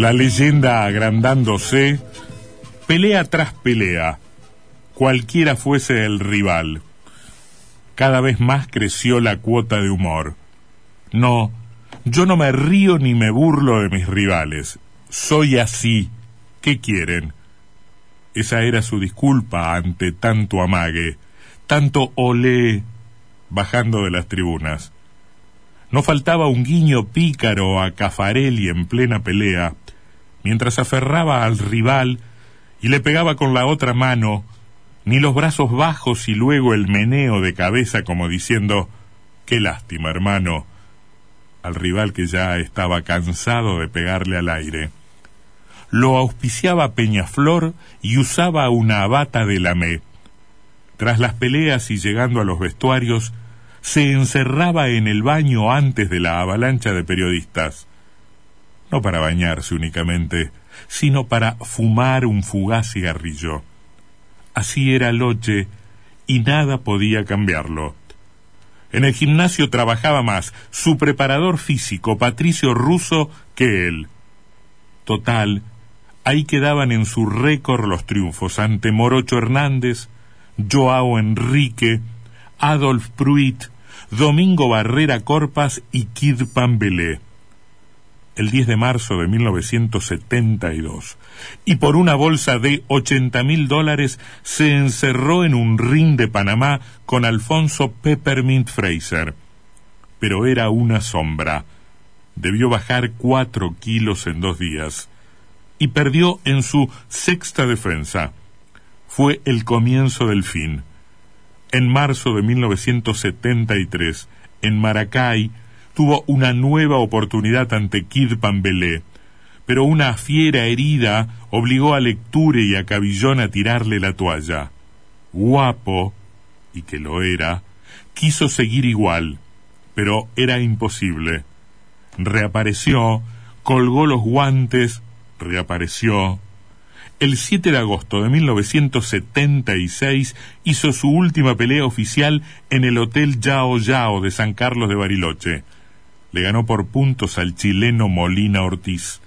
La leyenda agrandándose, pelea tras pelea, cualquiera fuese el rival. Cada vez más creció la cuota de humor. No, yo no me río ni me burlo de mis rivales. Soy así. ¿Qué quieren? Esa era su disculpa ante tanto amague, tanto olé bajando de las tribunas. No faltaba un guiño pícaro a Cafarelli en plena pelea, mientras aferraba al rival y le pegaba con la otra mano, ni los brazos bajos y luego el meneo de cabeza como diciendo Qué lástima, hermano, al rival que ya estaba cansado de pegarle al aire. Lo auspiciaba Peñaflor y usaba una bata de lamé. Tras las peleas y llegando a los vestuarios, se encerraba en el baño antes de la avalancha de periodistas no para bañarse únicamente, sino para fumar un fugaz cigarrillo. Así era Loche y nada podía cambiarlo. En el gimnasio trabajaba más su preparador físico, Patricio Russo, que él. Total, ahí quedaban en su récord los triunfos ante Morocho Hernández, Joao Enrique, Adolf Pruitt, Domingo Barrera Corpas y Kid Pambelé el 10 de marzo de 1972 y por una bolsa de 80 mil dólares se encerró en un ring de Panamá con Alfonso Peppermint Fraser. Pero era una sombra. Debió bajar cuatro kilos en dos días y perdió en su sexta defensa. Fue el comienzo del fin. En marzo de 1973, en Maracay, tuvo una nueva oportunidad ante Kid Pambelé, pero una fiera herida obligó a Lecture y a Cabillón a tirarle la toalla. Guapo, y que lo era, quiso seguir igual, pero era imposible. Reapareció, colgó los guantes, reapareció. El 7 de agosto de 1976 hizo su última pelea oficial en el Hotel Yao Yao de San Carlos de Bariloche le ganó por puntos al chileno Molina Ortiz.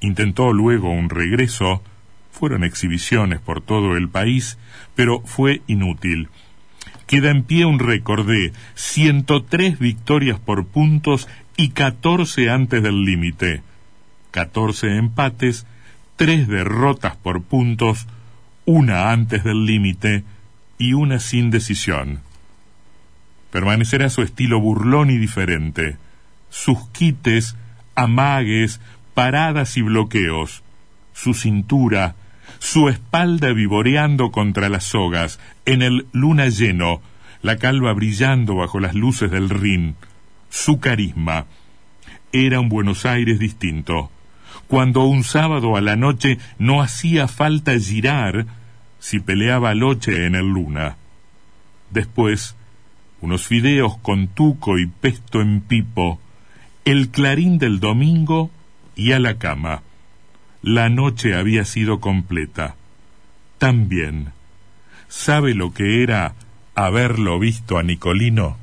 Intentó luego un regreso, fueron exhibiciones por todo el país, pero fue inútil. Queda en pie un récord de 103 victorias por puntos y 14 antes del límite, 14 empates, 3 derrotas por puntos, una antes del límite y una sin decisión. Permanecerá su estilo burlón y diferente, sus quites, amagues, paradas y bloqueos, su cintura, su espalda vivoreando contra las sogas, en el luna lleno, la calva brillando bajo las luces del Rin, su carisma. Era un Buenos Aires distinto. Cuando un sábado a la noche no hacía falta girar si peleaba Loche en el luna. Después, unos fideos con tuco y pesto en pipo, el clarín del domingo y a la cama. La noche había sido completa. También. ¿Sabe lo que era haberlo visto a Nicolino?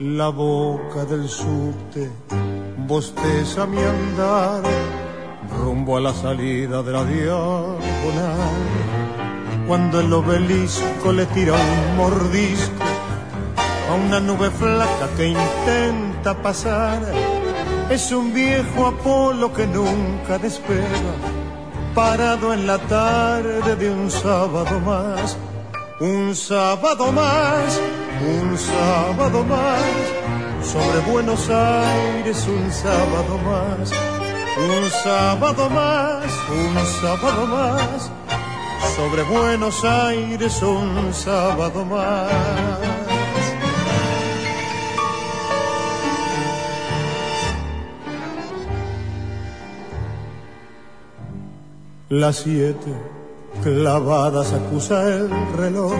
La boca del subte bosteza mi andar rumbo a la salida de la diagonal. Cuando el obelisco le tira un mordisco a una nube flaca que intenta pasar, es un viejo Apolo que nunca despega parado en la tarde de un sábado más, un sábado más, un sábado más, sobre Buenos Aires un sábado más, un sábado más, un sábado más, sobre Buenos Aires un sábado más. Las siete clavadas acusa el reloj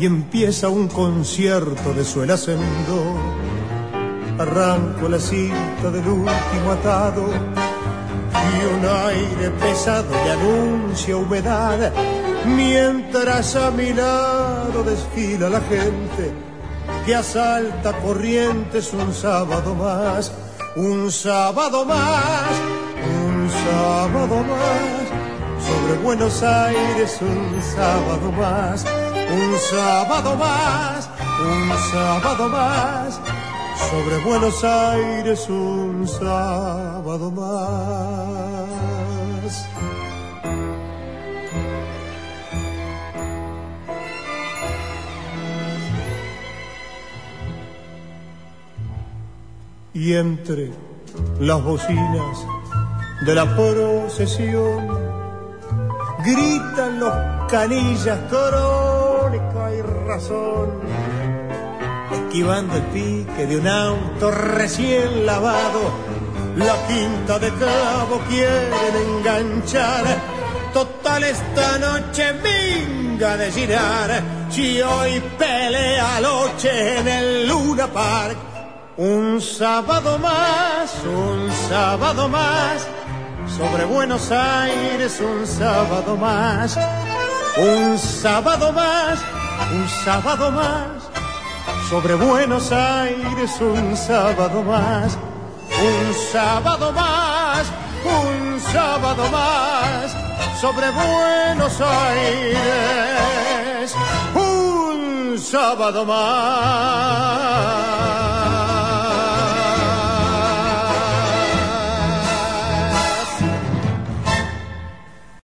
y empieza un concierto de en do. Arranco la cinta del último atado y un aire pesado le anuncia humedad. Mientras a mi lado desfila la gente que asalta corrientes un sábado más, un sábado más sábado más, sobre Buenos Aires un sábado más, un sábado más, un sábado más, sobre Buenos Aires un sábado más. Y entre las bocinas de la procesión. Gritan los canillas, y esquivando el pique de un auto recién lavado. La quinta de cabo quieren enganchar. Total esta noche minga de girar. Si hoy pelea noche en el Luna Park. Un sábado más, un sábado más sobre Buenos Aires un sábado más, un sábado más, un sábado más, sobre Buenos Aires un sábado más, un sábado más, un sábado más, sobre Buenos Aires un sábado más.